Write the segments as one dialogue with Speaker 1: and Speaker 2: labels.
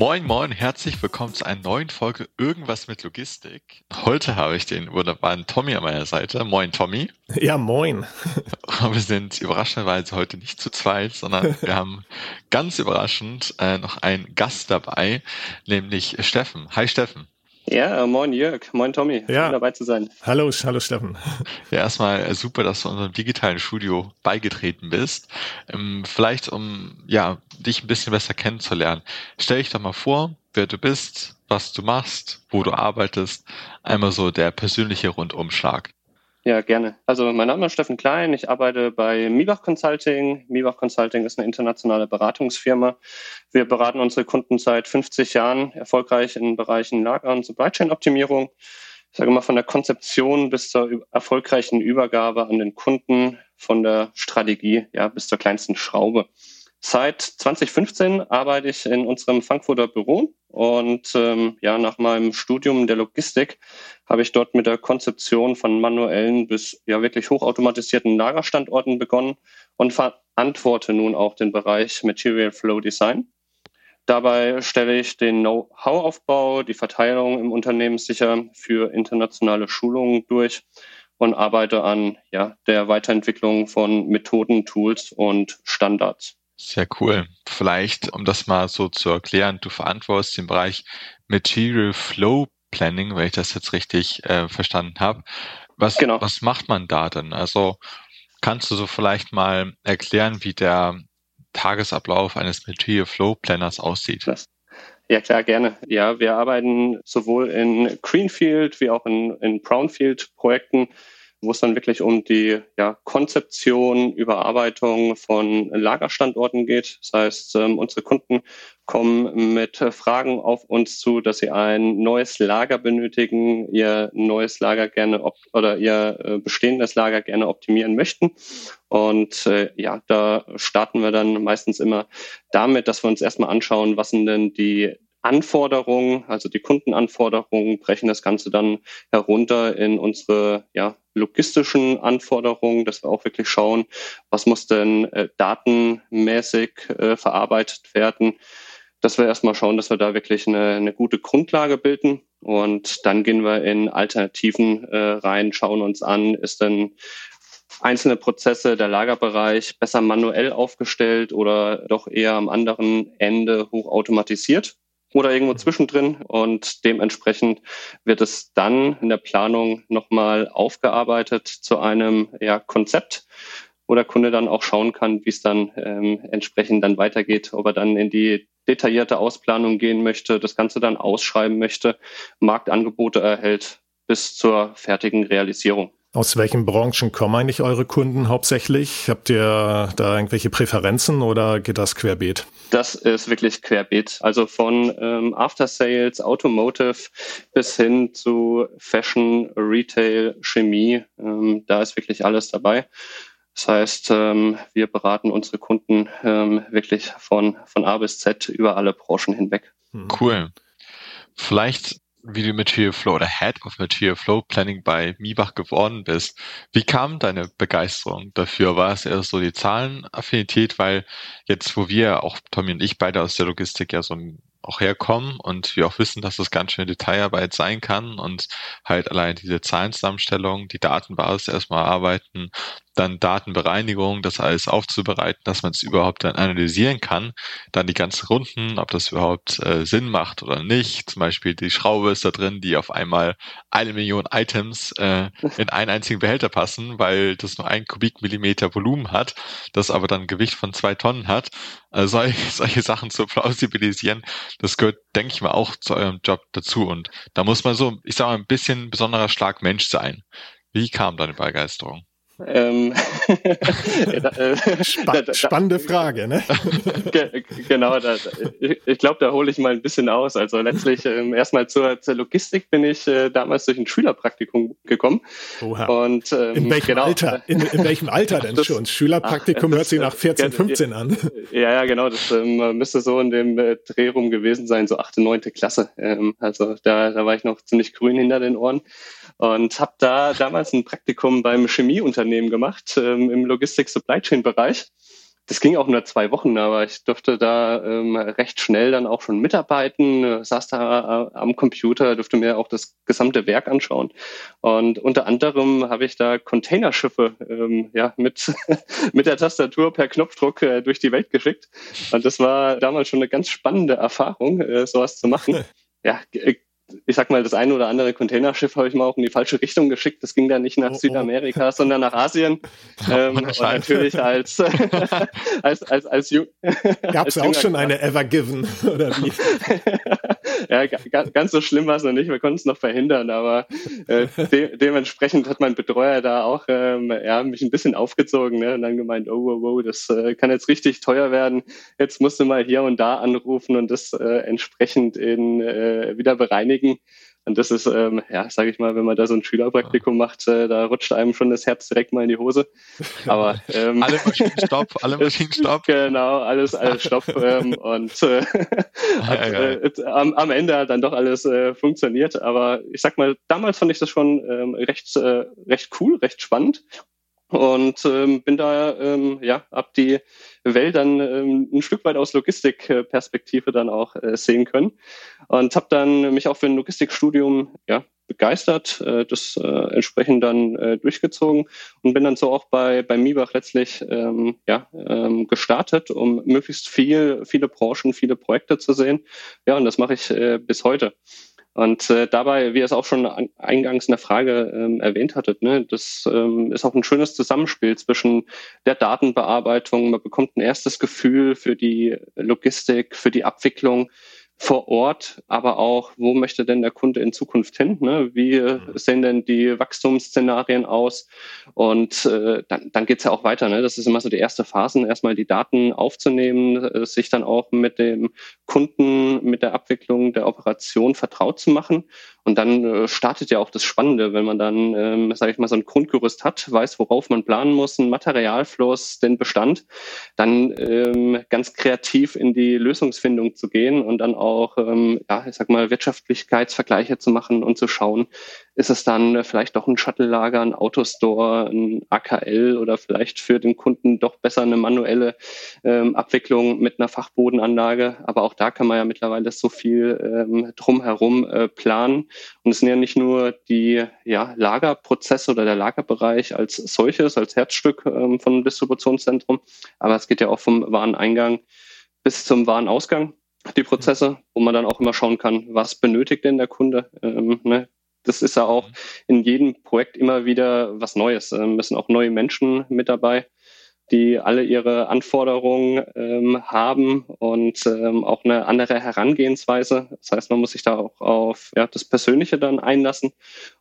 Speaker 1: Moin, moin, herzlich willkommen zu einer neuen Folge Irgendwas mit Logistik. Heute habe ich den wunderbaren Tommy an meiner Seite. Moin, Tommy.
Speaker 2: Ja, moin.
Speaker 1: Wir sind überraschenderweise heute nicht zu zweit, sondern wir haben ganz überraschend äh, noch einen Gast dabei, nämlich Steffen. Hi, Steffen.
Speaker 3: Ja, moin Jörg, moin Tommy,
Speaker 2: ja.
Speaker 3: schön dabei zu sein.
Speaker 2: Hallo, hallo Steffen.
Speaker 1: Ja, erstmal äh, super, dass du unserem digitalen Studio beigetreten bist. Ähm, vielleicht um ja dich ein bisschen besser kennenzulernen, stell dich doch mal vor, wer du bist, was du machst, wo du arbeitest, einmal so der persönliche Rundumschlag.
Speaker 3: Ja, gerne. Also mein Name ist Steffen Klein, ich arbeite bei Miebach Consulting. Miebach Consulting ist eine internationale Beratungsfirma. Wir beraten unsere Kunden seit 50 Jahren erfolgreich in Bereichen Lager- und Supply Chain Optimierung. Ich sage mal von der Konzeption bis zur erfolgreichen Übergabe an den Kunden, von der Strategie ja, bis zur kleinsten Schraube. Seit 2015 arbeite ich in unserem Frankfurter Büro und ähm, ja, nach meinem Studium der Logistik habe ich dort mit der Konzeption von manuellen bis ja wirklich hochautomatisierten Lagerstandorten begonnen und verantworte nun auch den Bereich Material Flow Design. Dabei stelle ich den Know-how-Aufbau, die Verteilung im Unternehmen sicher für internationale Schulungen durch und arbeite an ja, der Weiterentwicklung von Methoden, Tools und Standards.
Speaker 1: Sehr cool. Vielleicht, um das mal so zu erklären, du verantwortest den Bereich Material Flow Planning, wenn ich das jetzt richtig äh, verstanden habe. Was, genau. was macht man da denn? Also kannst du so vielleicht mal erklären, wie der Tagesablauf eines Material Flow Planners aussieht?
Speaker 3: Ja, klar, gerne. Ja, wir arbeiten sowohl in Greenfield wie auch in, in Brownfield Projekten wo es dann wirklich um die ja, Konzeption, Überarbeitung von Lagerstandorten geht. Das heißt, ähm, unsere Kunden kommen mit Fragen auf uns zu, dass sie ein neues Lager benötigen, ihr neues Lager gerne oder ihr äh, bestehendes Lager gerne optimieren möchten. Und äh, ja, da starten wir dann meistens immer damit, dass wir uns erstmal anschauen, was sind denn die Anforderungen, also die Kundenanforderungen, brechen das Ganze dann herunter in unsere ja, logistischen Anforderungen, dass wir auch wirklich schauen, was muss denn äh, datenmäßig äh, verarbeitet werden, dass wir erstmal schauen, dass wir da wirklich eine, eine gute Grundlage bilden. Und dann gehen wir in Alternativen äh, rein, schauen uns an, ist denn einzelne Prozesse, der Lagerbereich besser manuell aufgestellt oder doch eher am anderen Ende hochautomatisiert oder irgendwo zwischendrin. Und dementsprechend wird es dann in der Planung nochmal aufgearbeitet zu einem ja, Konzept, wo der Kunde dann auch schauen kann, wie es dann ähm, entsprechend dann weitergeht, ob er dann in die detaillierte Ausplanung gehen möchte, das Ganze dann ausschreiben möchte, Marktangebote erhält bis zur fertigen Realisierung.
Speaker 2: Aus welchen Branchen kommen eigentlich eure Kunden hauptsächlich? Habt ihr da irgendwelche Präferenzen oder geht das querbeet?
Speaker 3: Das ist wirklich querbeet. Also von ähm, After Sales, Automotive bis hin zu Fashion, Retail, Chemie. Ähm, da ist wirklich alles dabei. Das heißt, ähm, wir beraten unsere Kunden ähm, wirklich von, von A bis Z über alle Branchen hinweg.
Speaker 1: Cool. Vielleicht wie du Material Flow oder Head of Material Flow Planning bei Miebach geworden bist. Wie kam deine Begeisterung dafür? War es eher so die Zahlenaffinität? Weil jetzt, wo wir, auch Tommy und ich beide aus der Logistik ja so auch herkommen und wir auch wissen, dass das ganz schön Detailarbeit sein kann und halt allein diese Zahlenzusammenstellung, die Datenbasis erstmal arbeiten, dann Datenbereinigung, das alles aufzubereiten, dass man es überhaupt dann analysieren kann, dann die ganzen Runden, ob das überhaupt äh, Sinn macht oder nicht. Zum Beispiel die Schraube ist da drin, die auf einmal eine Million Items äh, in einen einzigen Behälter passen, weil das nur ein Kubikmillimeter Volumen hat, das aber dann ein Gewicht von zwei Tonnen hat. Also solche, solche Sachen zu plausibilisieren, das gehört, denke ich mal, auch zu eurem Job dazu. Und da muss man so, ich sage mal, ein bisschen besonderer Schlag Mensch sein. Wie kam deine Begeisterung?
Speaker 2: Ähm, äh, Spa spannende Frage, ne?
Speaker 3: genau, da, ich glaube, da hole ich mal ein bisschen aus. Also letztlich ähm, erstmal zur, zur, Logistik bin ich äh, damals durch ein Schülerpraktikum gekommen.
Speaker 2: Oha. Und, ähm, in welchem genau, Alter? In, in, welchem Alter denn das, schon? Schülerpraktikum ach, hört sich nach 14, 15 an.
Speaker 3: Ja, ja, genau. Das ähm, müsste so in dem äh, Dreh rum gewesen sein, so achte, neunte Klasse. Ähm, also da, da war ich noch ziemlich grün hinter den Ohren und habe da damals ein Praktikum beim Chemieunternehmen gemacht ähm, im Logistik-Supply Chain-Bereich. Das ging auch nur zwei Wochen, aber ich durfte da ähm, recht schnell dann auch schon mitarbeiten, äh, saß da äh, am Computer, durfte mir auch das gesamte Werk anschauen. Und unter anderem habe ich da Containerschiffe ähm, ja, mit, mit der Tastatur per Knopfdruck äh, durch die Welt geschickt. Und das war damals schon eine ganz spannende Erfahrung, äh, sowas zu machen. Ja, ich sag mal, das eine oder andere Containerschiff habe ich mal auch in die falsche Richtung geschickt. Das ging dann nicht nach oh, oh. Südamerika, oh. sondern nach Asien. ähm, und natürlich als, als, als, als,
Speaker 2: Gab es auch schon eine Ever Given, oder wie?
Speaker 3: Ja, ganz so schlimm war es noch nicht. Wir konnten es noch verhindern, aber äh, de dementsprechend hat mein Betreuer da auch ähm, ja, mich ein bisschen aufgezogen ne? und dann gemeint, oh, wow, wow, das äh, kann jetzt richtig teuer werden. Jetzt musst du mal hier und da anrufen und das äh, entsprechend in, äh, wieder bereinigen. Und das ist, ähm, ja, sage ich mal, wenn man da so ein Schülerpraktikum macht, äh, da rutscht einem schon das Herz direkt mal in die Hose. Aber
Speaker 1: ähm, alle Maschinen stopp, alle Maschinen stopp.
Speaker 3: Genau, alles, alles stopp. ähm, und äh, hat, äh, am, am Ende hat dann doch alles äh, funktioniert. Aber ich sag mal, damals fand ich das schon ähm, recht, äh, recht cool, recht spannend und ähm, bin da ähm, ja ab die Welt dann ähm, ein Stück weit aus Logistikperspektive dann auch äh, sehen können und habe dann mich auch für ein Logistikstudium ja begeistert, äh, das äh, entsprechend dann äh, durchgezogen und bin dann so auch bei bei Mibach letztlich ähm, ja ähm, gestartet, um möglichst viel viele Branchen, viele Projekte zu sehen. Ja und das mache ich äh, bis heute. Und äh, dabei, wie ihr es auch schon eingangs in der Frage ähm, erwähnt hattet, ne, das ähm, ist auch ein schönes Zusammenspiel zwischen der Datenbearbeitung, man bekommt ein erstes Gefühl für die Logistik, für die Abwicklung, vor Ort, aber auch, wo möchte denn der Kunde in Zukunft hin? Ne? Wie mhm. sehen denn die Wachstumsszenarien aus? Und äh, dann, dann geht's ja auch weiter. Ne? Das ist immer so die erste Phase, erstmal die Daten aufzunehmen, äh, sich dann auch mit dem Kunden, mit der Abwicklung der Operation vertraut zu machen. Und dann äh, startet ja auch das Spannende, wenn man dann, ähm, sage ich mal, so ein Grundgerüst hat, weiß, worauf man planen muss, ein Materialfluss, den Bestand, dann ähm, ganz kreativ in die Lösungsfindung zu gehen und dann auch, ähm, ja, ich sag mal, Wirtschaftlichkeitsvergleiche zu machen und zu schauen, ist es dann vielleicht doch ein Shuttle-Lager, ein Autostore, ein AKL oder vielleicht für den Kunden doch besser eine manuelle ähm, Abwicklung mit einer Fachbodenanlage. Aber auch da kann man ja mittlerweile so viel ähm, drumherum äh, planen. Und es sind ja nicht nur die ja, Lagerprozesse oder der Lagerbereich als solches, als Herzstück ähm, von einem Distributionszentrum, aber es geht ja auch vom Wareneingang bis zum Warenausgang die Prozesse, wo man dann auch immer schauen kann, was benötigt denn der Kunde. Ähm, ne? das ist ja auch mhm. in jedem Projekt immer wieder was Neues. Ähm, es sind auch neue Menschen mit dabei, die alle ihre Anforderungen ähm, haben und ähm, auch eine andere Herangehensweise. Das heißt, man muss sich da auch auf ja, das Persönliche dann einlassen.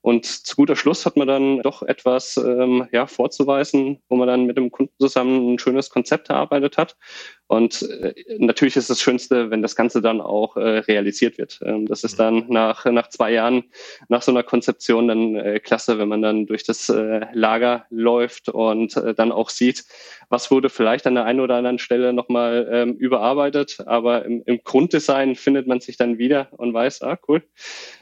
Speaker 3: Und zu guter Schluss hat man dann doch etwas ähm, ja, vorzuweisen, wo man dann mit dem Kunden zusammen ein schönes Konzept erarbeitet hat. Und äh, natürlich ist das Schönste, wenn das Ganze dann auch äh, realisiert wird. Ähm, das ist mhm. dann nach, nach zwei Jahren, nach so einer Konzeption dann äh, klasse, wenn man dann durch das äh, Lager läuft und äh, dann auch sieht, was wurde vielleicht an der einen oder anderen Stelle nochmal ähm, überarbeitet. Aber im, im Grunddesign findet man sich dann wieder und weiß, ah, cool.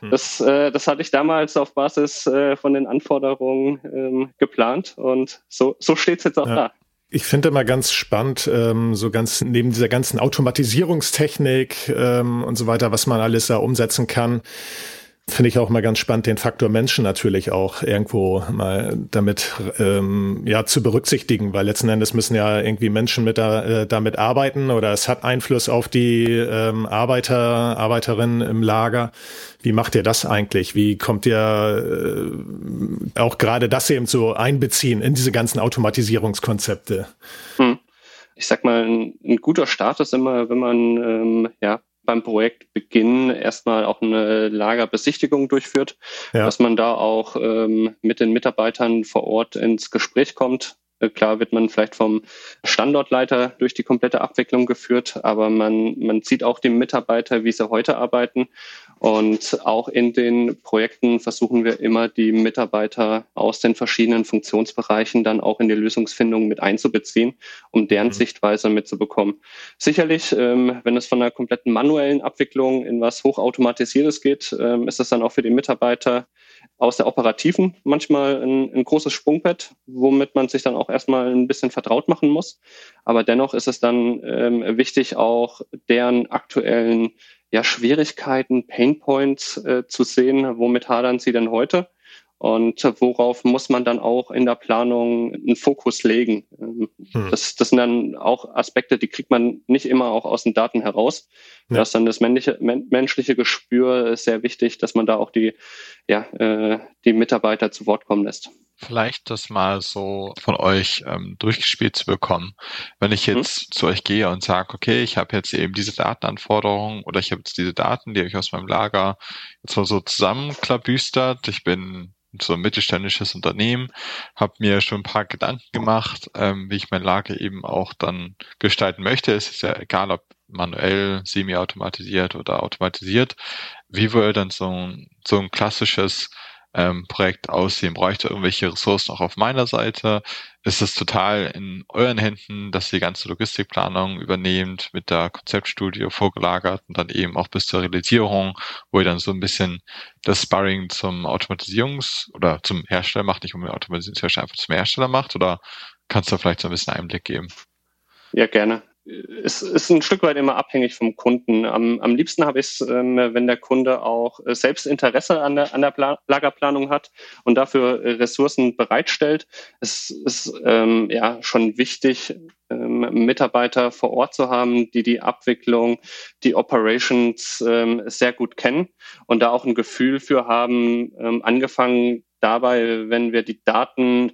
Speaker 3: Mhm. Das, äh, das hatte ich damals auf Basis äh, von den Anforderungen ähm, geplant und so, so steht es jetzt auch ja. da.
Speaker 2: Ich finde immer ganz spannend, ähm, so ganz neben dieser ganzen Automatisierungstechnik ähm, und so weiter, was man alles da umsetzen kann, Finde ich auch mal ganz spannend, den Faktor Menschen natürlich auch irgendwo mal damit ähm, ja zu berücksichtigen, weil letzten Endes müssen ja irgendwie Menschen mit da, äh, damit arbeiten oder es hat Einfluss auf die ähm, Arbeiter, Arbeiterinnen im Lager. Wie macht ihr das eigentlich? Wie kommt ihr äh, auch gerade das eben so einbeziehen in diese ganzen Automatisierungskonzepte?
Speaker 3: Hm. Ich sag mal, ein, ein guter Start ist immer, wenn man ähm, ja beim Projektbeginn erstmal auch eine Lagerbesichtigung durchführt, ja. dass man da auch ähm, mit den Mitarbeitern vor Ort ins Gespräch kommt, äh, Klar wird man vielleicht vom Standortleiter durch die komplette Abwicklung geführt, aber man, man sieht auch die Mitarbeiter, wie sie heute arbeiten. Und auch in den Projekten versuchen wir immer, die Mitarbeiter aus den verschiedenen Funktionsbereichen dann auch in die Lösungsfindung mit einzubeziehen, um deren mhm. Sichtweise mitzubekommen. Sicherlich, ähm, wenn es von einer kompletten manuellen Abwicklung in was Hochautomatisiertes geht, ähm, ist das dann auch für die Mitarbeiter aus der Operativen manchmal ein, ein, großes Sprungbrett, womit man sich dann auch erstmal ein bisschen vertraut machen muss. Aber dennoch ist es dann ähm, wichtig, auch deren aktuellen ja, Schwierigkeiten, Painpoints äh, zu sehen, womit hadern sie denn heute und worauf muss man dann auch in der Planung einen Fokus legen. Ähm, hm. Das, das sind dann auch Aspekte, die kriegt man nicht immer auch aus den Daten heraus. Ja. Da ist dann das männliche, menschliche Gespür sehr wichtig, dass man da auch die, ja, äh, die Mitarbeiter zu Wort kommen lässt.
Speaker 1: Vielleicht das mal so von euch ähm, durchgespielt zu bekommen. Wenn ich hm. jetzt hm. zu euch gehe und sage, okay, ich habe jetzt eben diese Datenanforderungen oder ich habe jetzt diese Daten, die habe ich aus meinem Lager jetzt mal so zusammenklabüstert. Ich bin so ein mittelständisches Unternehmen, habe mir schon ein paar Gedanken gemacht, ähm, wie ich mein Lager eben auch dann gestalten möchte. Es ist ja egal, ob manuell, semi-automatisiert oder automatisiert. Wie würde dann so ein, so ein klassisches ähm, Projekt aussehen? Bräuchte irgendwelche Ressourcen auch auf meiner Seite? Ist es total in euren Händen, dass ihr die ganze Logistikplanung übernehmt, mit der Konzeptstudie vorgelagert und dann eben auch bis zur Realisierung, wo ihr dann so ein bisschen das Sparring zum Automatisierungs- oder zum Hersteller macht, nicht um den Automatisierungshersteller einfach zum Hersteller macht? Oder kannst du vielleicht so ein bisschen Einblick geben?
Speaker 3: Ja, gerne es ist ein Stück weit immer abhängig vom Kunden. Am, am liebsten habe ich es, ähm, wenn der Kunde auch äh, selbst Interesse an der, an der Pla Lagerplanung hat und dafür äh, Ressourcen bereitstellt. Es ist ähm, ja schon wichtig, ähm, Mitarbeiter vor Ort zu haben, die die Abwicklung, die Operations ähm, sehr gut kennen und da auch ein Gefühl für haben, ähm, angefangen dabei, wenn wir die Daten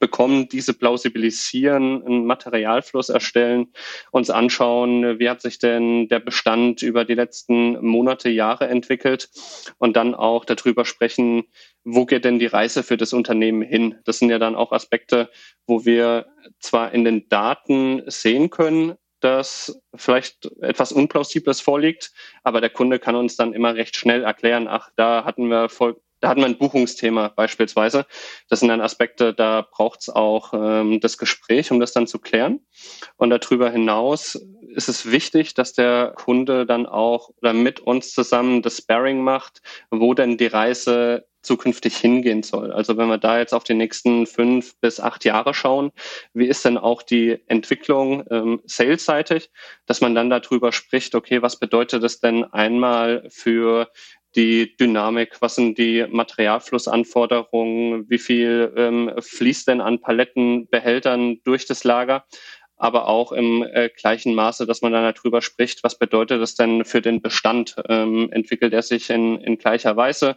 Speaker 3: bekommen, diese plausibilisieren, einen Materialfluss erstellen, uns anschauen, wie hat sich denn der Bestand über die letzten Monate, Jahre entwickelt und dann auch darüber sprechen, wo geht denn die Reise für das Unternehmen hin? Das sind ja dann auch Aspekte, wo wir zwar in den Daten sehen können, dass vielleicht etwas Unplausibles vorliegt, aber der Kunde kann uns dann immer recht schnell erklären, ach, da hatten wir voll, da hat man ein Buchungsthema beispielsweise. Das sind dann Aspekte, da braucht es auch ähm, das Gespräch, um das dann zu klären. Und darüber hinaus ist es wichtig, dass der Kunde dann auch oder mit uns zusammen das Sparring macht, wo denn die Reise zukünftig hingehen soll. Also wenn wir da jetzt auf die nächsten fünf bis acht Jahre schauen, wie ist denn auch die Entwicklung ähm, salesseitig, dass man dann darüber spricht, okay, was bedeutet das denn einmal für die Dynamik, was sind die Materialflussanforderungen, wie viel ähm, fließt denn an Palettenbehältern durch das Lager, aber auch im äh, gleichen Maße, dass man dann darüber spricht, was bedeutet das denn für den Bestand? Ähm, entwickelt er sich in, in gleicher Weise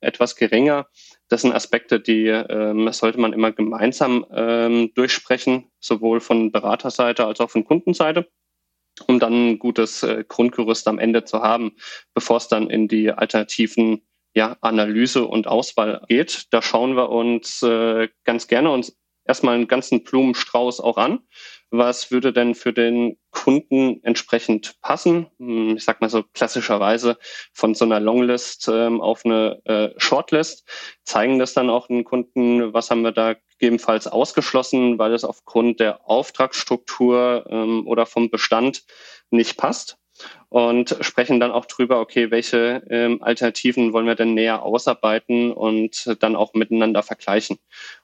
Speaker 3: etwas geringer? Das sind Aspekte, die ähm, sollte man immer gemeinsam ähm, durchsprechen, sowohl von Beraterseite als auch von Kundenseite um dann ein gutes äh, Grundgerüst am Ende zu haben, bevor es dann in die alternativen ja, Analyse und Auswahl geht. Da schauen wir uns äh, ganz gerne uns erstmal einen ganzen Blumenstrauß auch an. Was würde denn für den Kunden entsprechend passen? Hm, ich sag mal so klassischerweise von so einer Longlist ähm, auf eine äh, Shortlist. Zeigen das dann auch den Kunden, was haben wir da gegebenenfalls ausgeschlossen, weil es aufgrund der Auftragsstruktur ähm, oder vom Bestand nicht passt und sprechen dann auch drüber, okay, welche ähm, Alternativen wollen wir denn näher ausarbeiten und dann auch miteinander vergleichen.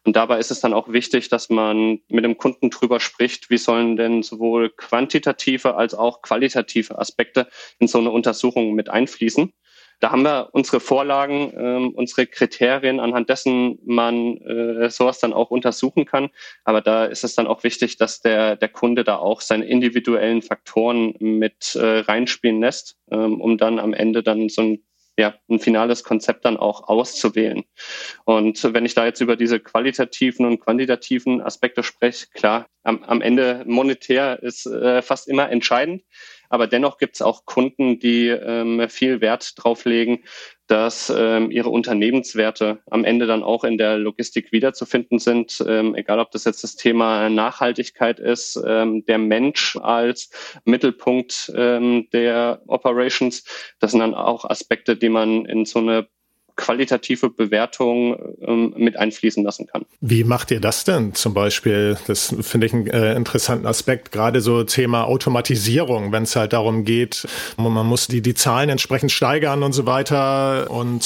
Speaker 3: Und dabei ist es dann auch wichtig, dass man mit dem Kunden drüber spricht, wie sollen denn sowohl quantitative als auch qualitative Aspekte in so eine Untersuchung mit einfließen. Da haben wir unsere Vorlagen, ähm, unsere Kriterien, anhand dessen man äh, sowas dann auch untersuchen kann. Aber da ist es dann auch wichtig, dass der, der Kunde da auch seine individuellen Faktoren mit äh, reinspielen lässt, ähm, um dann am Ende dann so ein ja, ein finales Konzept dann auch auszuwählen. Und wenn ich da jetzt über diese qualitativen und quantitativen Aspekte spreche, klar, am, am Ende monetär ist äh, fast immer entscheidend. Aber dennoch gibt es auch Kunden, die ähm, viel Wert drauf legen, dass ähm, ihre Unternehmenswerte am Ende dann auch in der Logistik wiederzufinden sind, ähm, egal ob das jetzt das Thema Nachhaltigkeit ist, ähm, der Mensch als Mittelpunkt ähm, der Operations. Das sind dann auch Aspekte, die man in so eine qualitative Bewertung ähm, mit einfließen lassen kann.
Speaker 2: Wie macht ihr das denn zum Beispiel? Das finde ich einen äh, interessanten Aspekt, gerade so Thema Automatisierung, wenn es halt darum geht, man muss die, die Zahlen entsprechend steigern und so weiter und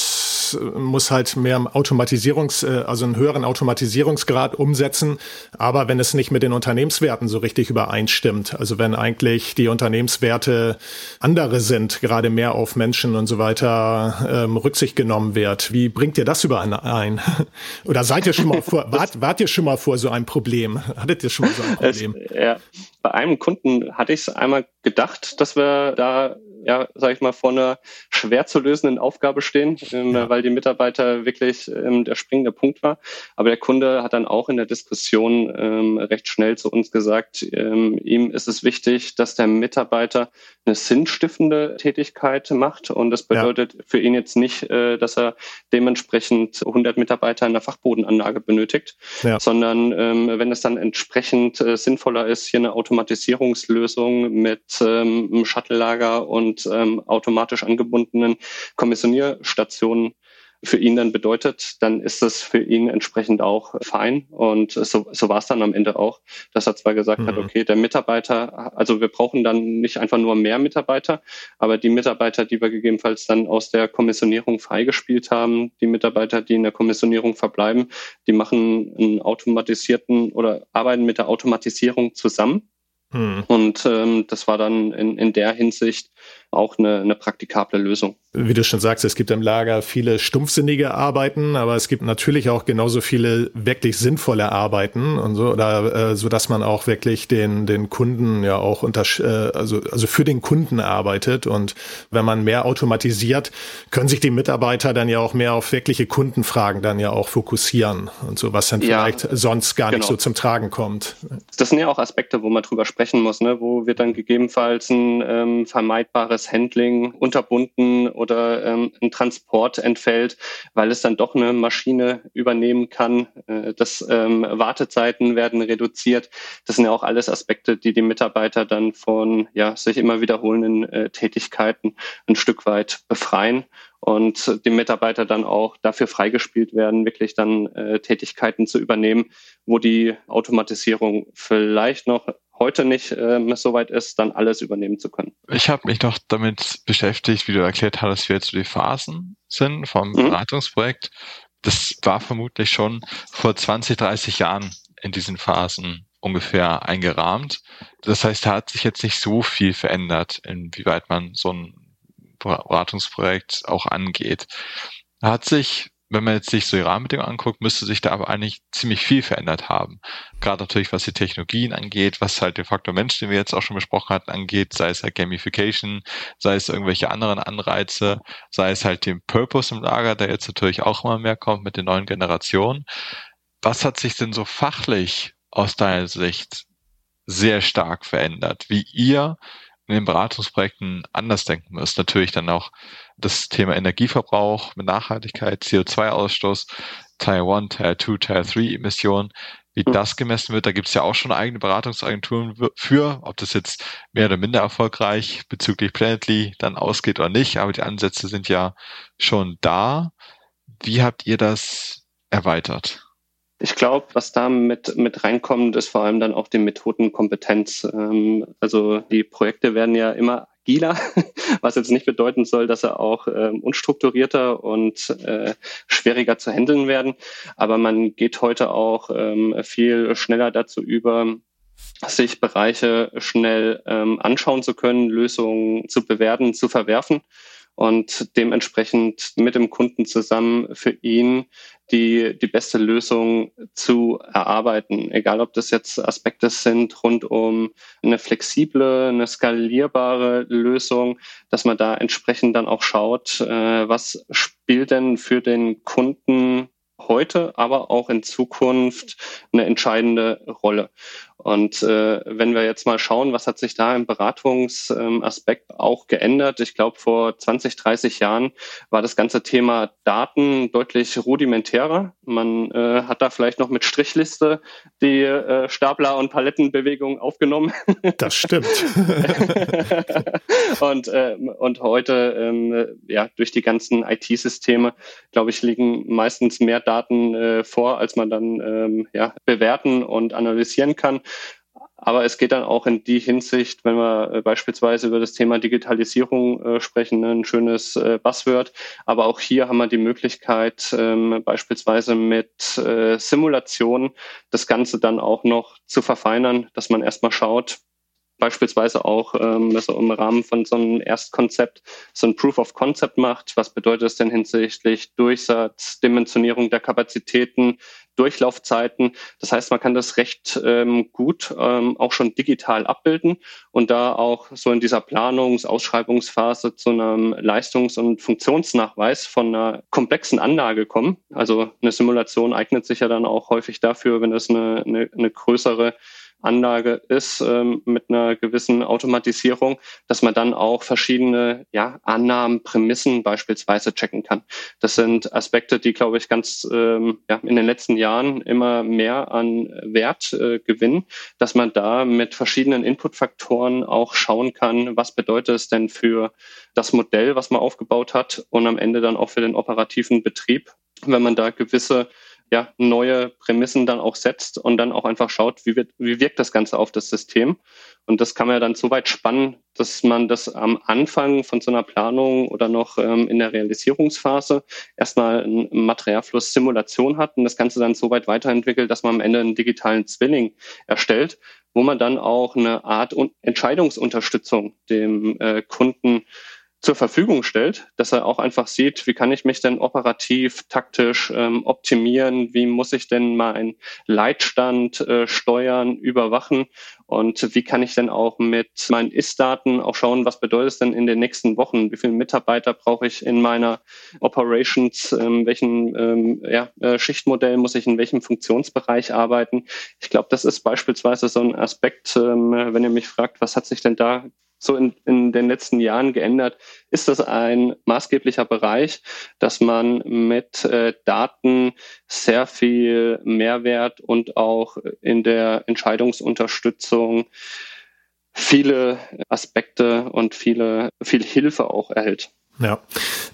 Speaker 2: muss halt mehr Automatisierungs, äh, also einen höheren Automatisierungsgrad umsetzen. Aber wenn es nicht mit den Unternehmenswerten so richtig übereinstimmt, also wenn eigentlich die Unternehmenswerte andere sind, gerade mehr auf Menschen und so weiter ähm, Rücksicht genommen Wert. Wie bringt ihr das überein? Oder seid ihr schon mal vor, wart, wart ihr schon mal vor so einem Problem? Hattet ihr schon mal so ein Problem?
Speaker 3: Es, ja, bei einem Kunden hatte ich es einmal gedacht, dass wir da ja, sag ich mal, vor einer schwer zu lösenden Aufgabe stehen, ähm, ja. weil die Mitarbeiter wirklich ähm, der springende Punkt war. Aber der Kunde hat dann auch in der Diskussion ähm, recht schnell zu uns gesagt, ähm, ihm ist es wichtig, dass der Mitarbeiter eine sinnstiftende Tätigkeit macht. Und das bedeutet ja. für ihn jetzt nicht, äh, dass er dementsprechend 100 Mitarbeiter in der Fachbodenanlage benötigt, ja. sondern ähm, wenn es dann entsprechend äh, sinnvoller ist, hier eine Automatisierungslösung mit ähm, Shuttle-Lager und und ähm, automatisch angebundenen Kommissionierstationen für ihn dann bedeutet, dann ist das für ihn entsprechend auch fein. Und so, so war es dann am Ende auch, dass er zwar gesagt mhm. hat, okay, der Mitarbeiter, also wir brauchen dann nicht einfach nur mehr Mitarbeiter, aber die Mitarbeiter, die wir gegebenenfalls dann aus der Kommissionierung freigespielt haben, die Mitarbeiter, die in der Kommissionierung verbleiben, die machen einen automatisierten oder arbeiten mit der Automatisierung zusammen. Mhm. Und ähm, das war dann in, in der Hinsicht auch eine, eine praktikable Lösung.
Speaker 2: Wie du schon sagst, es gibt im Lager viele stumpfsinnige Arbeiten, aber es gibt natürlich auch genauso viele wirklich sinnvolle Arbeiten und so, oder äh, so dass man auch wirklich den den Kunden ja auch unter äh, also also für den Kunden arbeitet und wenn man mehr automatisiert, können sich die Mitarbeiter dann ja auch mehr auf wirkliche Kundenfragen dann ja auch fokussieren und so was dann ja, vielleicht sonst gar genau. nicht so zum Tragen kommt.
Speaker 3: Das sind ja auch Aspekte, wo man drüber sprechen muss, ne, wo wird dann gegebenenfalls ein ähm, vermeidbares Handling unterbunden oder ähm, ein Transport entfällt, weil es dann doch eine Maschine übernehmen kann. Äh, das ähm, Wartezeiten werden reduziert. Das sind ja auch alles Aspekte, die die Mitarbeiter dann von ja, sich immer wiederholenden äh, Tätigkeiten ein Stück weit befreien und die Mitarbeiter dann auch dafür freigespielt werden, wirklich dann äh, Tätigkeiten zu übernehmen, wo die Automatisierung vielleicht noch heute nicht ähm, so weit ist, dann alles übernehmen zu können.
Speaker 1: Ich habe mich noch damit beschäftigt, wie du erklärt hast, wie jetzt so die Phasen sind vom mhm. Beratungsprojekt. Das war vermutlich schon vor 20, 30 Jahren in diesen Phasen ungefähr eingerahmt. Das heißt, da hat sich jetzt nicht so viel verändert, inwieweit man so ein Beratungsprojekt auch angeht. Hat sich wenn man jetzt sich so die Rahmenbedingungen anguckt, müsste sich da aber eigentlich ziemlich viel verändert haben. Gerade natürlich, was die Technologien angeht, was halt den Faktor Mensch, den wir jetzt auch schon besprochen hatten, angeht, sei es halt Gamification, sei es irgendwelche anderen Anreize, sei es halt den Purpose im Lager, der jetzt natürlich auch immer mehr kommt mit den neuen Generationen. Was hat sich denn so fachlich aus deiner Sicht sehr stark verändert, wie ihr in den Beratungsprojekten anders denken müsst. Natürlich dann auch das Thema Energieverbrauch mit Nachhaltigkeit, CO2-Ausstoß, Teil 1, Teil 2, Teil 3 Emissionen, wie mhm. das gemessen wird. Da gibt es ja auch schon eigene Beratungsagenturen für, ob das jetzt mehr oder minder erfolgreich bezüglich Planetly dann ausgeht oder nicht, aber die Ansätze sind ja schon da. Wie habt ihr das erweitert?
Speaker 3: Ich glaube, was da mit, mit reinkommt, ist vor allem dann auch die Methodenkompetenz. Ähm, also die Projekte werden ja immer agiler, was jetzt nicht bedeuten soll, dass sie auch ähm, unstrukturierter und äh, schwieriger zu handeln werden. Aber man geht heute auch ähm, viel schneller dazu über, sich Bereiche schnell ähm, anschauen zu können, Lösungen zu bewerten, zu verwerfen und dementsprechend mit dem Kunden zusammen für ihn die, die beste Lösung zu erarbeiten. Egal, ob das jetzt Aspekte sind rund um eine flexible, eine skalierbare Lösung, dass man da entsprechend dann auch schaut, äh, was spielt denn für den Kunden heute, aber auch in Zukunft eine entscheidende Rolle. Und äh, wenn wir jetzt mal schauen, was hat sich da im Beratungsaspekt auch geändert? Ich glaube, vor 20, 30 Jahren war das ganze Thema Daten deutlich rudimentärer. Man äh, hat da vielleicht noch mit Strichliste die äh, Stapler- und Palettenbewegung aufgenommen.
Speaker 2: Das stimmt.
Speaker 3: und, äh, und heute, ähm, ja, durch die ganzen IT-Systeme, glaube ich, liegen meistens mehr Daten äh, vor, als man dann ähm, ja, bewerten und analysieren kann. Aber es geht dann auch in die Hinsicht, wenn wir äh, beispielsweise über das Thema Digitalisierung äh, sprechen, ne, ein schönes äh, Buzzword. Aber auch hier haben wir die Möglichkeit, ähm, beispielsweise mit äh, Simulationen das Ganze dann auch noch zu verfeinern, dass man erstmal schaut, beispielsweise auch ähm, so im Rahmen von so einem Erstkonzept so ein Proof of Concept macht. Was bedeutet das denn hinsichtlich Durchsatz, Dimensionierung der Kapazitäten, Durchlaufzeiten? Das heißt, man kann das recht ähm, gut ähm, auch schon digital abbilden und da auch so in dieser Planungs-, Ausschreibungsphase zu einem Leistungs- und Funktionsnachweis von einer komplexen Anlage kommen. Also eine Simulation eignet sich ja dann auch häufig dafür, wenn es eine, eine, eine größere Anlage ist ähm, mit einer gewissen Automatisierung, dass man dann auch verschiedene ja, Annahmen, Prämissen beispielsweise checken kann. Das sind Aspekte, die, glaube ich, ganz ähm, ja, in den letzten Jahren immer mehr an Wert äh, gewinnen, dass man da mit verschiedenen Inputfaktoren auch schauen kann, was bedeutet es denn für das Modell, was man aufgebaut hat und am Ende dann auch für den operativen Betrieb, wenn man da gewisse ja, neue Prämissen dann auch setzt und dann auch einfach schaut, wie, wird, wie wirkt das Ganze auf das System. Und das kann man ja dann so weit spannen, dass man das am Anfang von so einer Planung oder noch ähm, in der Realisierungsphase erstmal einen Materialfluss Simulation hat und das Ganze dann so weit weiterentwickelt, dass man am Ende einen digitalen Zwilling erstellt, wo man dann auch eine Art Entscheidungsunterstützung dem äh, Kunden zur Verfügung stellt, dass er auch einfach sieht, wie kann ich mich denn operativ, taktisch ähm, optimieren, wie muss ich denn meinen Leitstand äh, steuern, überwachen? Und wie kann ich denn auch mit meinen Ist-Daten auch schauen, was bedeutet es denn in den nächsten Wochen, wie viele Mitarbeiter brauche ich in meiner Operations, ähm, welchen ähm, ja, äh, Schichtmodell muss ich in welchem Funktionsbereich arbeiten. Ich glaube, das ist beispielsweise so ein Aspekt, ähm, wenn ihr mich fragt, was hat sich denn da so in, in den letzten Jahren geändert? Ist das ein maßgeblicher Bereich, dass man mit äh, Daten sehr viel Mehrwert und auch in der Entscheidungsunterstützung viele Aspekte und viele, viel Hilfe auch erhält?
Speaker 2: Ja,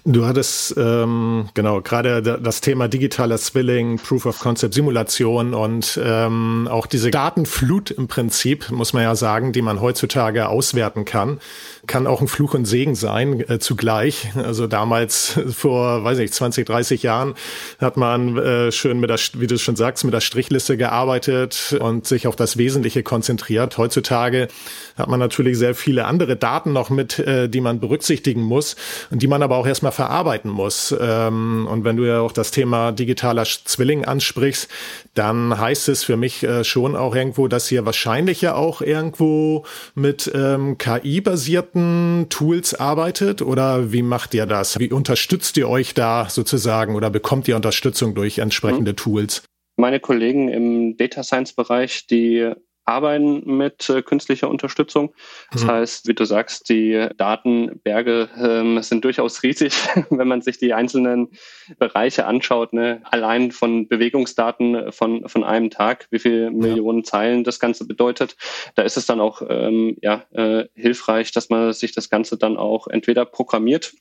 Speaker 2: du hattest ähm, genau gerade das Thema digitaler Zwilling, Proof of Concept, Simulation und ähm, auch diese Datenflut im Prinzip, muss man ja sagen, die man heutzutage auswerten kann, kann auch ein Fluch und Segen sein äh, zugleich. Also damals vor, weiß ich, 20, 30 Jahren hat man äh, schön mit der, wie du schon sagst, mit der Strichliste gearbeitet und sich auf das Wesentliche konzentriert. Heutzutage hat man natürlich sehr viele andere Daten noch mit, äh, die man berücksichtigen muss die man aber auch erstmal verarbeiten muss. Ähm, und wenn du ja auch das Thema digitaler Zwilling ansprichst, dann heißt es für mich äh, schon auch irgendwo, dass ihr wahrscheinlich ja auch irgendwo mit ähm, KI-basierten Tools arbeitet oder wie macht ihr das? Wie unterstützt ihr euch da sozusagen oder bekommt ihr Unterstützung durch entsprechende mhm. Tools?
Speaker 3: Meine Kollegen im Data Science Bereich, die arbeiten mit äh, künstlicher Unterstützung. Das mhm. heißt, wie du sagst, die Datenberge ähm, sind durchaus riesig, wenn man sich die einzelnen Bereiche anschaut. Ne? Allein von Bewegungsdaten von, von einem Tag, wie viele ja. Millionen Zeilen das Ganze bedeutet. Da ist es dann auch ähm, ja, äh, hilfreich, dass man sich das Ganze dann auch entweder programmiert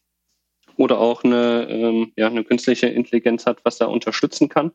Speaker 3: oder auch eine, ähm, ja, eine künstliche Intelligenz hat, was da unterstützen kann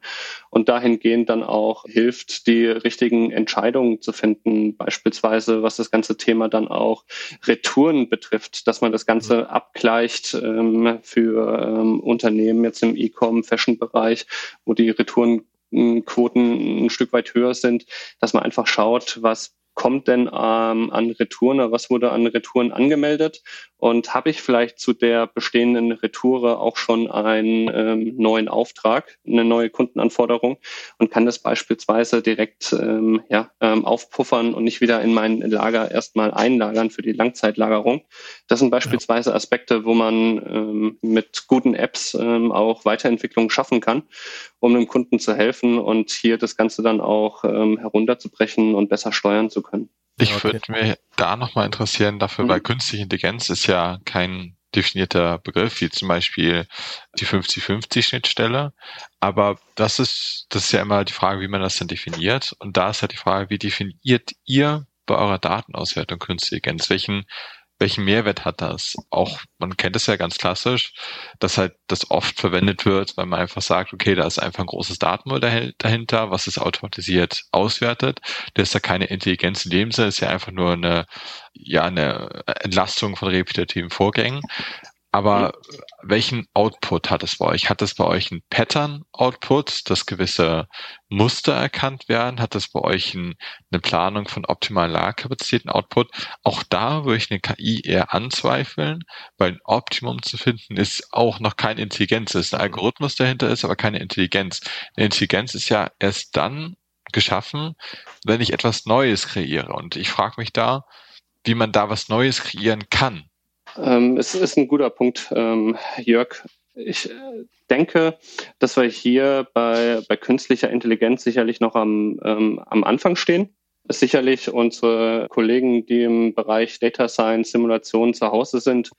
Speaker 3: und dahingehend dann auch hilft, die richtigen Entscheidungen zu finden, beispielsweise was das ganze Thema dann auch Retouren betrifft, dass man das Ganze mhm. abgleicht ähm, für ähm, Unternehmen jetzt im E-Com, Fashion-Bereich, wo die Retourenquoten ein Stück weit höher sind, dass man einfach schaut, was kommt denn ähm, an Retouren oder was wurde an Retouren angemeldet? Und habe ich vielleicht zu der bestehenden Retoure auch schon einen ähm, neuen Auftrag, eine neue Kundenanforderung? Und kann das beispielsweise direkt ähm, ja, ähm, aufpuffern und nicht wieder in mein Lager erstmal einlagern für die Langzeitlagerung. Das sind beispielsweise Aspekte, wo man ähm, mit guten Apps ähm, auch Weiterentwicklung schaffen kann um dem Kunden zu helfen und hier das Ganze dann auch ähm, herunterzubrechen und besser steuern zu können.
Speaker 1: Ich okay. würde mir da nochmal interessieren, dafür, mhm. weil künstliche Intelligenz ist ja kein definierter Begriff, wie zum Beispiel die 50-50-Schnittstelle. Aber das ist, das ist ja immer die Frage, wie man das denn definiert. Und da ist ja die Frage, wie definiert ihr bei eurer Datenauswertung künstliche Intelligenz? Welchen welchen Mehrwert hat das? Auch, man kennt es ja ganz klassisch, dass halt das oft verwendet wird, weil man einfach sagt, okay, da ist einfach ein großes Datenmodell dahinter, was es automatisiert auswertet. Da ist ja keine Intelligenz in dem Sinne, ist ja einfach nur eine, ja, eine Entlastung von repetitiven Vorgängen. Aber mhm. welchen Output hat es bei euch? Hat es bei euch einen Pattern-Output, dass gewisse Muster erkannt werden? Hat es bei euch ein, eine Planung von optimalen Lagerkapazitäten-Output? Auch da würde ich eine KI eher anzweifeln, weil ein Optimum zu finden ist auch noch keine Intelligenz. Es ist ein Algorithmus dahinter ist, aber keine Intelligenz. Eine Intelligenz ist ja erst dann geschaffen, wenn ich etwas Neues kreiere. Und ich frage mich da, wie man da was Neues kreieren kann.
Speaker 3: Ähm, es ist ein guter Punkt, ähm, Jörg. Ich äh, denke, dass wir hier bei, bei künstlicher Intelligenz sicherlich noch am, ähm, am Anfang stehen sicherlich unsere Kollegen, die im Bereich Data Science Simulation zu Hause sind,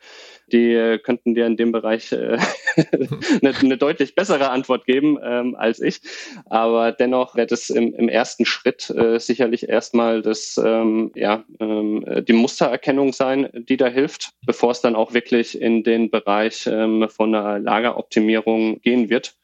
Speaker 3: die könnten dir in dem Bereich äh, eine, eine, deutlich bessere Antwort geben ähm, als ich. Aber dennoch wird es im, im ersten Schritt äh, sicherlich erstmal das, ähm, ja, ähm, die Mustererkennung sein, die da hilft, bevor es dann auch wirklich in den Bereich ähm, von einer Lageroptimierung gehen wird.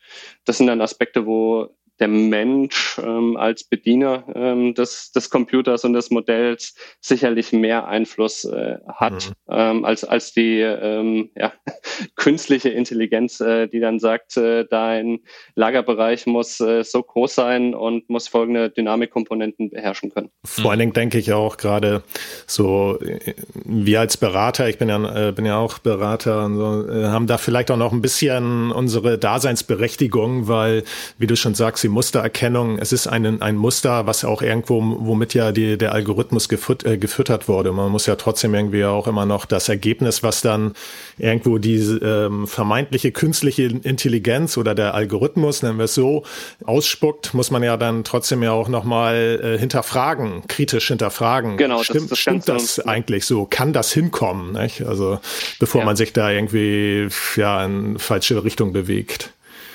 Speaker 3: Das sind dann Aspekte, wo der Mensch ähm, als Bediener ähm, des, des Computers und des Modells sicherlich mehr Einfluss äh, hat mhm. ähm, als, als die ähm, ja, künstliche Intelligenz, äh, die dann sagt, äh, dein Lagerbereich muss äh, so groß sein und muss folgende Dynamikkomponenten beherrschen können.
Speaker 2: Vor allen Dingen denke ich auch gerade so, äh, wir als Berater, ich bin ja, äh, bin ja auch Berater, und so, äh, haben da vielleicht auch noch ein bisschen unsere Daseinsberechtigung, weil, wie du schon sagst, die Mustererkennung, es ist ein, ein Muster, was auch irgendwo, womit ja die, der Algorithmus gefut, äh, gefüttert wurde. Man muss ja trotzdem irgendwie auch immer noch das Ergebnis, was dann irgendwo die ähm, vermeintliche künstliche Intelligenz oder der Algorithmus, nennen wir es so, ausspuckt, muss man ja dann trotzdem ja auch nochmal äh, hinterfragen, kritisch hinterfragen.
Speaker 3: Genau,
Speaker 2: stimmt das, das stimmt das eigentlich so? Kann das hinkommen? Nicht? Also bevor ja. man sich da irgendwie ja in falsche Richtung bewegt.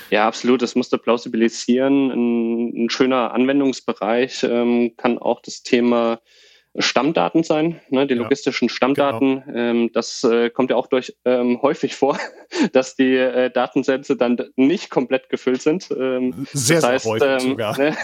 Speaker 3: Ja, absolut. Das musste plausibilisieren. Ein, ein schöner Anwendungsbereich ähm, kann auch das Thema Stammdaten sein, ne, die logistischen Stammdaten. Genau. Ähm, das äh, kommt ja auch durch ähm, häufig vor, dass die äh, Datensätze dann nicht komplett gefüllt sind.
Speaker 2: Ähm, sehr, das heißt, sehr häufig ähm, sogar. Ne,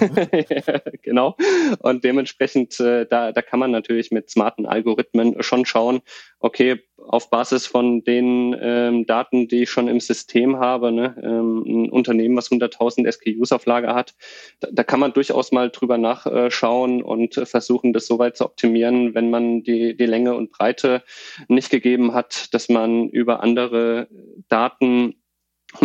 Speaker 3: genau. Und dementsprechend, äh, da, da kann man natürlich mit smarten Algorithmen schon schauen, okay, auf Basis von den ähm, Daten, die ich schon im System habe, ne, ähm, ein Unternehmen, was 100.000 SKUs auf Lager hat, da, da, kann man durchaus mal drüber nachschauen und versuchen, das so weit zu optimieren, wenn man die, die Länge und Breite nicht gegeben hat, dass man über andere Daten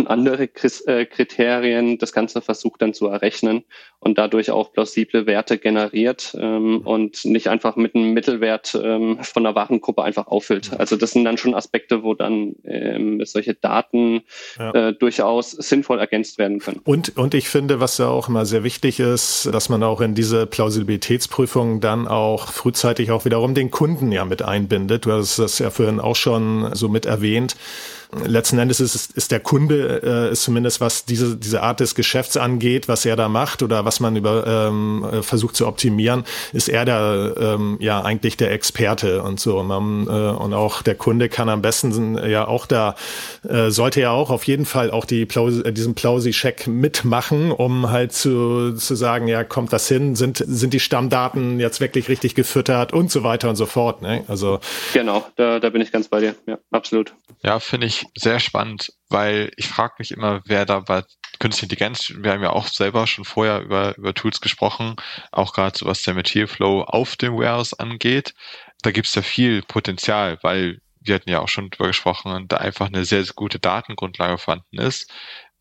Speaker 3: und andere äh, Kriterien das Ganze versucht dann zu errechnen und dadurch auch plausible Werte generiert ähm, und nicht einfach mit einem Mittelwert ähm, von einer Warengruppe einfach auffüllt. Also das sind dann schon Aspekte, wo dann ähm, solche Daten ja. äh, durchaus sinnvoll ergänzt werden können.
Speaker 2: Und, und ich finde, was ja auch immer sehr wichtig ist, dass man auch in diese Plausibilitätsprüfung dann auch frühzeitig auch wiederum den Kunden ja mit einbindet. Du hast das ja vorhin auch schon so mit erwähnt letzten Endes ist, ist der Kunde, äh, ist zumindest was diese, diese Art des Geschäfts angeht, was er da macht oder was man über ähm, äh, versucht zu optimieren, ist er da ähm, ja eigentlich der Experte und so. Man, äh, und auch der Kunde kann am besten ja auch da, äh, sollte ja auch auf jeden Fall auch die Plausi, äh, diesen Plausi-Check mitmachen, um halt zu, zu sagen, ja, kommt das hin, sind, sind die Stammdaten jetzt wirklich richtig gefüttert und so weiter und so fort. Ne? Also
Speaker 3: Genau, da, da bin ich ganz bei dir, ja, absolut.
Speaker 1: Ja, finde ich sehr spannend, weil ich frage mich immer, wer da bei Künstliche Intelligenz, wir haben ja auch selber schon vorher über, über Tools gesprochen, auch gerade so was der Material Flow auf dem Warehouse angeht. Da gibt es ja viel Potenzial, weil wir hatten ja auch schon drüber gesprochen, da einfach eine sehr, sehr gute Datengrundlage vorhanden ist,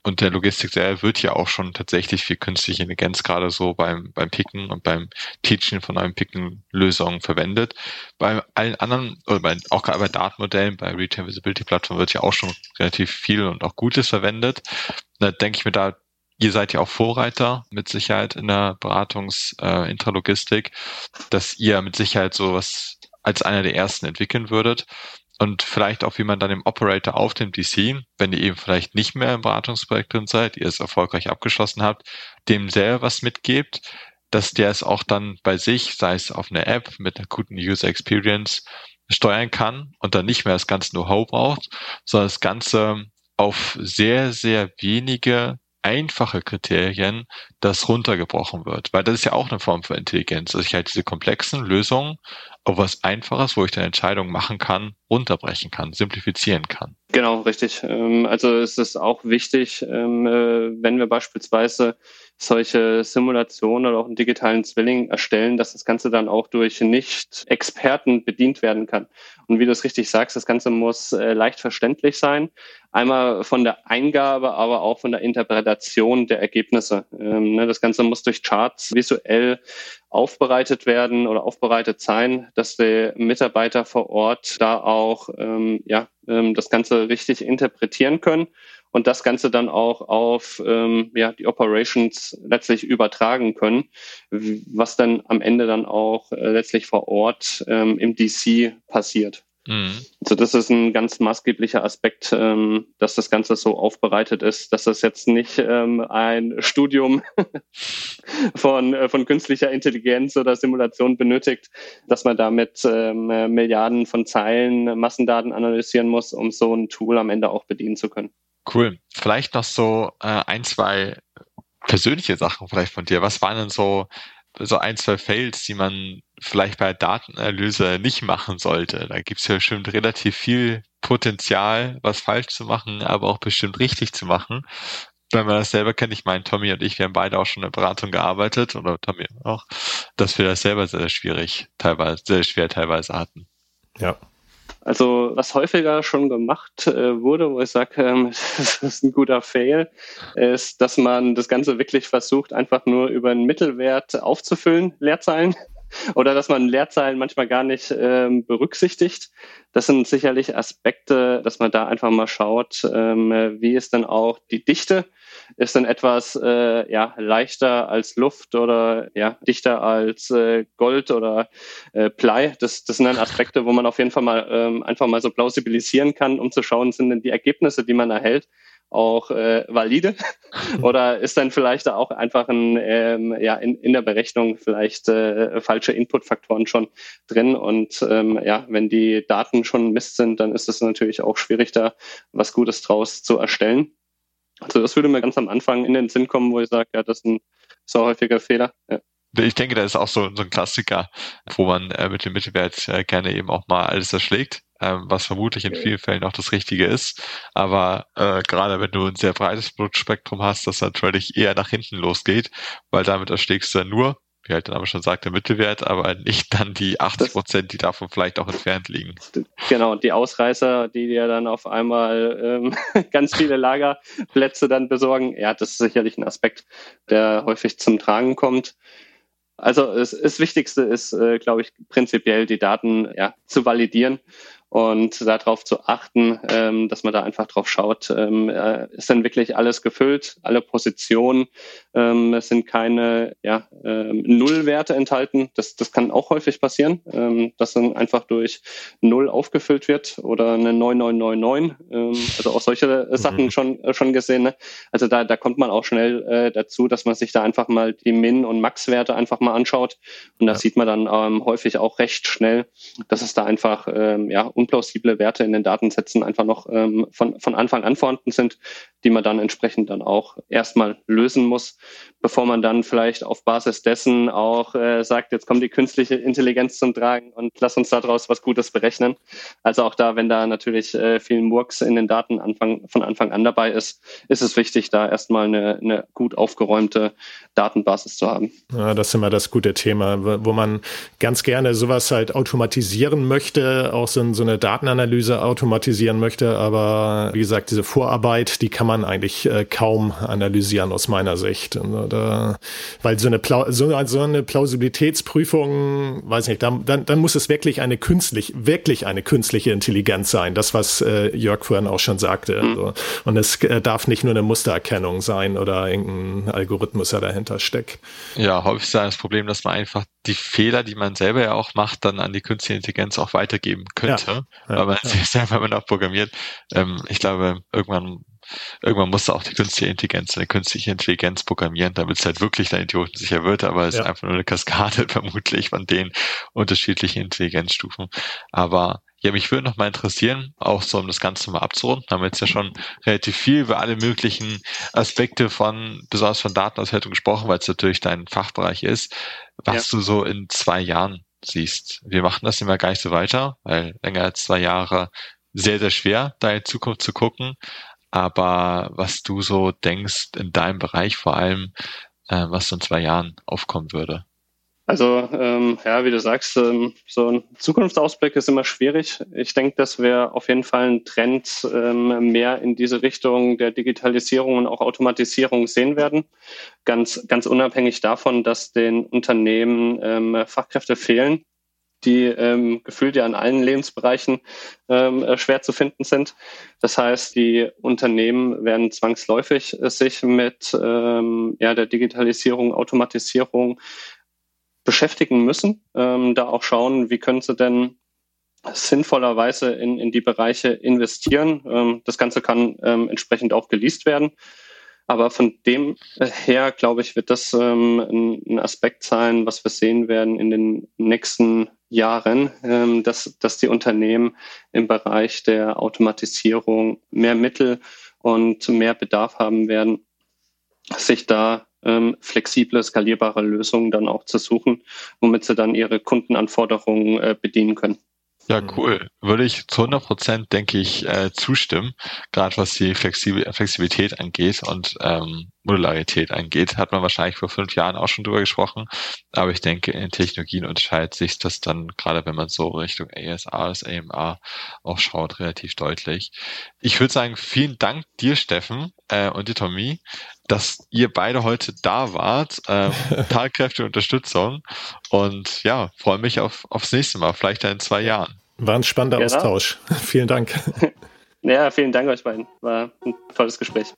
Speaker 1: und der Logistik selber wird ja auch schon tatsächlich für künstliche Intelligenz gerade so beim, beim Picken und beim Teaching von neuen Picken-Lösungen verwendet. Bei allen anderen, oder bei, auch gerade bei Datenmodellen, bei Retail Visibility Plattform wird ja auch schon relativ viel und auch Gutes verwendet. Da denke ich mir da, ihr seid ja auch Vorreiter mit Sicherheit in der Beratungs-Intralogistik, äh, dass ihr mit Sicherheit sowas als einer der ersten entwickeln würdet und vielleicht auch, wie man dann im Operator auf dem DC, wenn ihr eben vielleicht nicht mehr im Beratungsprojekt drin seid, ihr es erfolgreich abgeschlossen habt, dem selber was mitgebt, dass der es auch dann bei sich, sei es auf einer App mit einer guten User Experience, steuern kann und dann nicht mehr das ganze Know-how braucht, sondern das Ganze auf sehr, sehr wenige einfache Kriterien, das runtergebrochen wird. Weil das ist ja auch eine Form von Intelligenz, dass ich halt diese komplexen Lösungen auf was Einfaches, wo ich dann Entscheidungen machen kann, runterbrechen kann, simplifizieren kann.
Speaker 3: Genau, richtig. Ähm, also es ist auch wichtig, ähm, äh, wenn wir beispielsweise solche Simulationen oder auch einen digitalen Zwilling erstellen, dass das Ganze dann auch durch Nicht-Experten bedient werden kann. Und wie du es richtig sagst, das Ganze muss äh, leicht verständlich sein. Einmal von der Eingabe, aber auch von der Interpretation der Ergebnisse. Ähm, ne, das Ganze muss durch Charts visuell aufbereitet werden oder aufbereitet sein, dass die Mitarbeiter vor Ort da auch ja, ähm, das Ganze richtig interpretieren können und das Ganze dann auch auf ähm, ja, die Operations letztlich übertragen können, was dann am Ende dann auch äh, letztlich vor Ort ähm, im DC passiert. Mhm. Also das ist ein ganz maßgeblicher Aspekt, ähm, dass das Ganze so aufbereitet ist, dass das jetzt nicht ähm, ein Studium von, äh, von künstlicher Intelligenz oder Simulation benötigt, dass man damit ähm, Milliarden von Zeilen Massendaten analysieren muss, um so ein Tool am Ende auch bedienen zu können.
Speaker 1: Cool. Vielleicht noch so äh, ein, zwei persönliche Sachen vielleicht von dir. Was waren denn so, so ein, zwei Fails, die man vielleicht bei Datenanalyse nicht machen sollte? Da gibt's ja bestimmt relativ viel Potenzial, was falsch zu machen, aber auch bestimmt richtig zu machen. Wenn man das selber kennt, ich meine, Tommy und ich, wir haben beide auch schon in der Beratung gearbeitet, oder Tommy auch, dass wir das selber sehr, sehr schwierig, teilweise, sehr schwer teilweise hatten.
Speaker 3: Ja, also was häufiger schon gemacht äh, wurde, wo ich sage, ähm, das ist ein guter Fail, ist, dass man das Ganze wirklich versucht, einfach nur über einen Mittelwert aufzufüllen, Leerzeilen. Oder dass man Leerzeilen manchmal gar nicht ähm, berücksichtigt. Das sind sicherlich Aspekte, dass man da einfach mal schaut, ähm, wie ist denn auch die Dichte ist dann etwas äh, ja, leichter als Luft oder ja, dichter als äh, Gold oder äh, Blei. Das, das sind dann Aspekte, wo man auf jeden Fall mal ähm, einfach mal so plausibilisieren kann, um zu schauen, sind denn die Ergebnisse, die man erhält, auch äh, valide oder ist dann vielleicht auch einfach ein, ähm, ja, in, in der Berechnung vielleicht äh, falsche Inputfaktoren schon drin und ähm, ja, wenn die Daten schon Mist sind, dann ist es natürlich auch schwierig, da was Gutes draus zu erstellen. Also das würde mir ganz am Anfang in den Sinn kommen, wo ich sage, ja, das ist ein so häufiger Fehler. Ja.
Speaker 1: Ich denke, da ist auch so, so ein Klassiker, wo man äh, mit dem Mittelwert äh, gerne eben auch mal alles erschlägt, äh, was vermutlich in vielen Fällen auch das Richtige ist. Aber äh, gerade wenn du ein sehr breites Blutspektrum hast, das natürlich eher nach hinten losgeht, weil damit erschlägst du ja nur wie halt der Name schon sagt, der Mittelwert, aber nicht dann die 80 Prozent, die davon vielleicht auch entfernt liegen.
Speaker 3: Genau, die Ausreißer, die dir dann auf einmal ähm, ganz viele Lagerplätze dann besorgen, ja, das ist sicherlich ein Aspekt, der häufig zum Tragen kommt. Also es, das Wichtigste ist, äh, glaube ich, prinzipiell die Daten ja, zu validieren und darauf zu achten, ähm, dass man da einfach drauf schaut, ähm, äh, ist dann wirklich alles gefüllt, alle Positionen, ähm, es sind keine ja, ähm, Nullwerte enthalten. Das, das kann auch häufig passieren, ähm, dass dann einfach durch Null aufgefüllt wird oder eine 9999. Ähm, also auch solche Sachen mhm. schon, äh, schon gesehen. Ne? Also da, da kommt man auch schnell äh, dazu, dass man sich da einfach mal die Min- und Max-Werte einfach mal anschaut. Und da ja. sieht man dann ähm, häufig auch recht schnell, dass es da einfach ähm, ja, unplausible Werte in den Datensätzen einfach noch ähm, von, von Anfang an vorhanden sind, die man dann entsprechend dann auch erstmal lösen muss, bevor man dann vielleicht auf Basis dessen auch äh, sagt, jetzt kommt die künstliche Intelligenz zum Tragen und lass uns daraus was Gutes berechnen. Also auch da, wenn da natürlich äh, viel Murks in den Daten Anfang, von Anfang an dabei ist, ist es wichtig, da erstmal eine, eine gut aufgeräumte Datenbasis zu haben.
Speaker 2: Ja, das ist immer das gute Thema, wo man ganz gerne sowas halt automatisieren möchte, auch so ein, so eine Datenanalyse automatisieren möchte. Aber wie gesagt, diese Vorarbeit, die kann man eigentlich äh, kaum analysieren aus meiner Sicht. Da, weil so eine, Pla so, so, eine Plausibilitätsprüfung, weiß nicht, dann, dann, dann muss es wirklich eine künstlich, wirklich eine künstliche Intelligenz sein. Das, was äh, Jörg vorhin auch schon sagte. Also, und es äh, darf nicht nur eine Mustererkennung sein oder irgendein Algorithmus, der dahinter steckt.
Speaker 1: Ja, häufig ist das Problem, dass man einfach die Fehler, die man selber ja auch macht, dann an die künstliche Intelligenz auch weitergeben könnte, ja, ja, weil man ja. selber wenn man auch programmiert. Ähm, ich glaube, irgendwann irgendwann muss auch die künstliche Intelligenz eine künstliche Intelligenz programmieren, damit es halt wirklich dann idiotensicher wird, aber es ist einfach nur eine Kaskade vermutlich von den unterschiedlichen Intelligenzstufen. Aber ja, mich würde noch mal interessieren, auch so um das Ganze mal abzurunden, haben wir jetzt ja schon relativ viel über alle möglichen Aspekte von, besonders von Datenauswertung gesprochen, weil es natürlich dein Fachbereich ist, was ja. du so in zwei Jahren siehst. Wir machen das immer gar nicht so weiter, weil länger als zwei Jahre sehr, sehr schwer, da in Zukunft zu gucken. Aber was du so denkst in deinem Bereich vor allem, äh, was so in zwei Jahren aufkommen würde?
Speaker 3: Also ähm, ja, wie du sagst, ähm, so ein Zukunftsausblick ist immer schwierig. Ich denke, dass wir auf jeden Fall einen Trend ähm, mehr in diese Richtung der Digitalisierung und auch Automatisierung sehen werden. Ganz, ganz unabhängig davon, dass den Unternehmen ähm, Fachkräfte fehlen, die ähm, gefühlt ja in allen Lebensbereichen ähm, äh, schwer zu finden sind. Das heißt, die Unternehmen werden zwangsläufig sich mit ähm, ja, der Digitalisierung, Automatisierung beschäftigen müssen, ähm, da auch schauen, wie können sie denn sinnvollerweise in, in die Bereiche investieren. Ähm, das Ganze kann ähm, entsprechend auch geleast werden. Aber von dem her, glaube ich, wird das ähm, ein, Aspekt sein, was wir sehen werden in den nächsten Jahren, ähm, dass, dass die Unternehmen im Bereich der Automatisierung mehr Mittel und mehr Bedarf haben werden, sich da ähm, flexible, skalierbare Lösungen dann auch zu suchen, womit sie dann ihre Kundenanforderungen äh, bedienen können.
Speaker 1: Ja, cool. Würde ich zu 100 Prozent, denke ich, äh, zustimmen. Gerade was die Flexibilität angeht und ähm, Modularität angeht, hat man wahrscheinlich vor fünf Jahren auch schon drüber gesprochen. Aber ich denke, in Technologien unterscheidet sich das dann, gerade wenn man so Richtung ASRs, AMA auch schaut, relativ deutlich. Ich würde sagen, vielen Dank dir, Steffen, äh, und dir, Tommy, dass ihr beide heute da wart. Ähm, tatkräftige Unterstützung. Und ja, freue mich auf, aufs nächste Mal, vielleicht in zwei Jahren.
Speaker 2: War ein spannender genau. Austausch. vielen Dank.
Speaker 3: Ja, vielen Dank euch beiden. War ein tolles Gespräch.